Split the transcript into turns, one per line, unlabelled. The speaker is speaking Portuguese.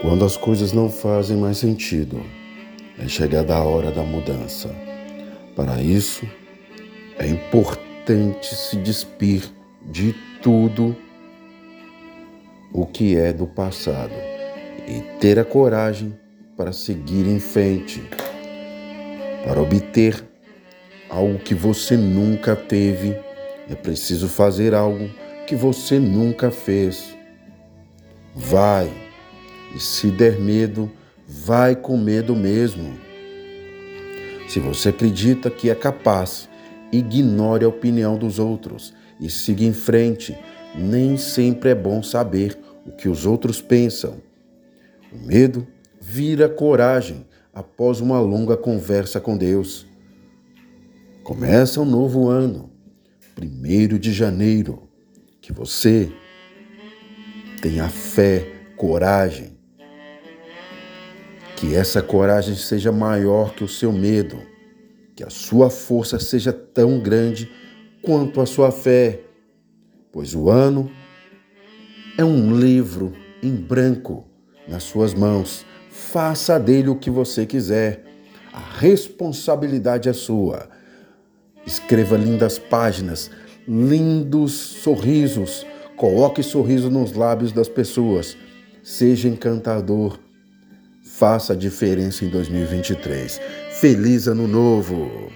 Quando as coisas não fazem mais sentido, é chegada a hora da mudança. Para isso, é importante se despir de tudo o que é do passado e ter a coragem para seguir em frente, para obter algo que você nunca teve. É preciso fazer algo que você nunca fez. Vai e se der medo, vai com medo mesmo. Se você acredita que é capaz, ignore a opinião dos outros e siga em frente. Nem sempre é bom saber o que os outros pensam. O medo vira coragem após uma longa conversa com Deus. Começa um novo ano, primeiro de janeiro, que você tenha fé, coragem, que essa coragem seja maior que o seu medo, que a sua força seja tão grande quanto a sua fé, pois o ano é um livro em branco nas suas mãos. Faça dele o que você quiser. A responsabilidade é sua. Escreva lindas páginas, lindos sorrisos. Coloque sorriso nos lábios das pessoas. Seja encantador Faça a diferença em 2023. Feliz Ano Novo!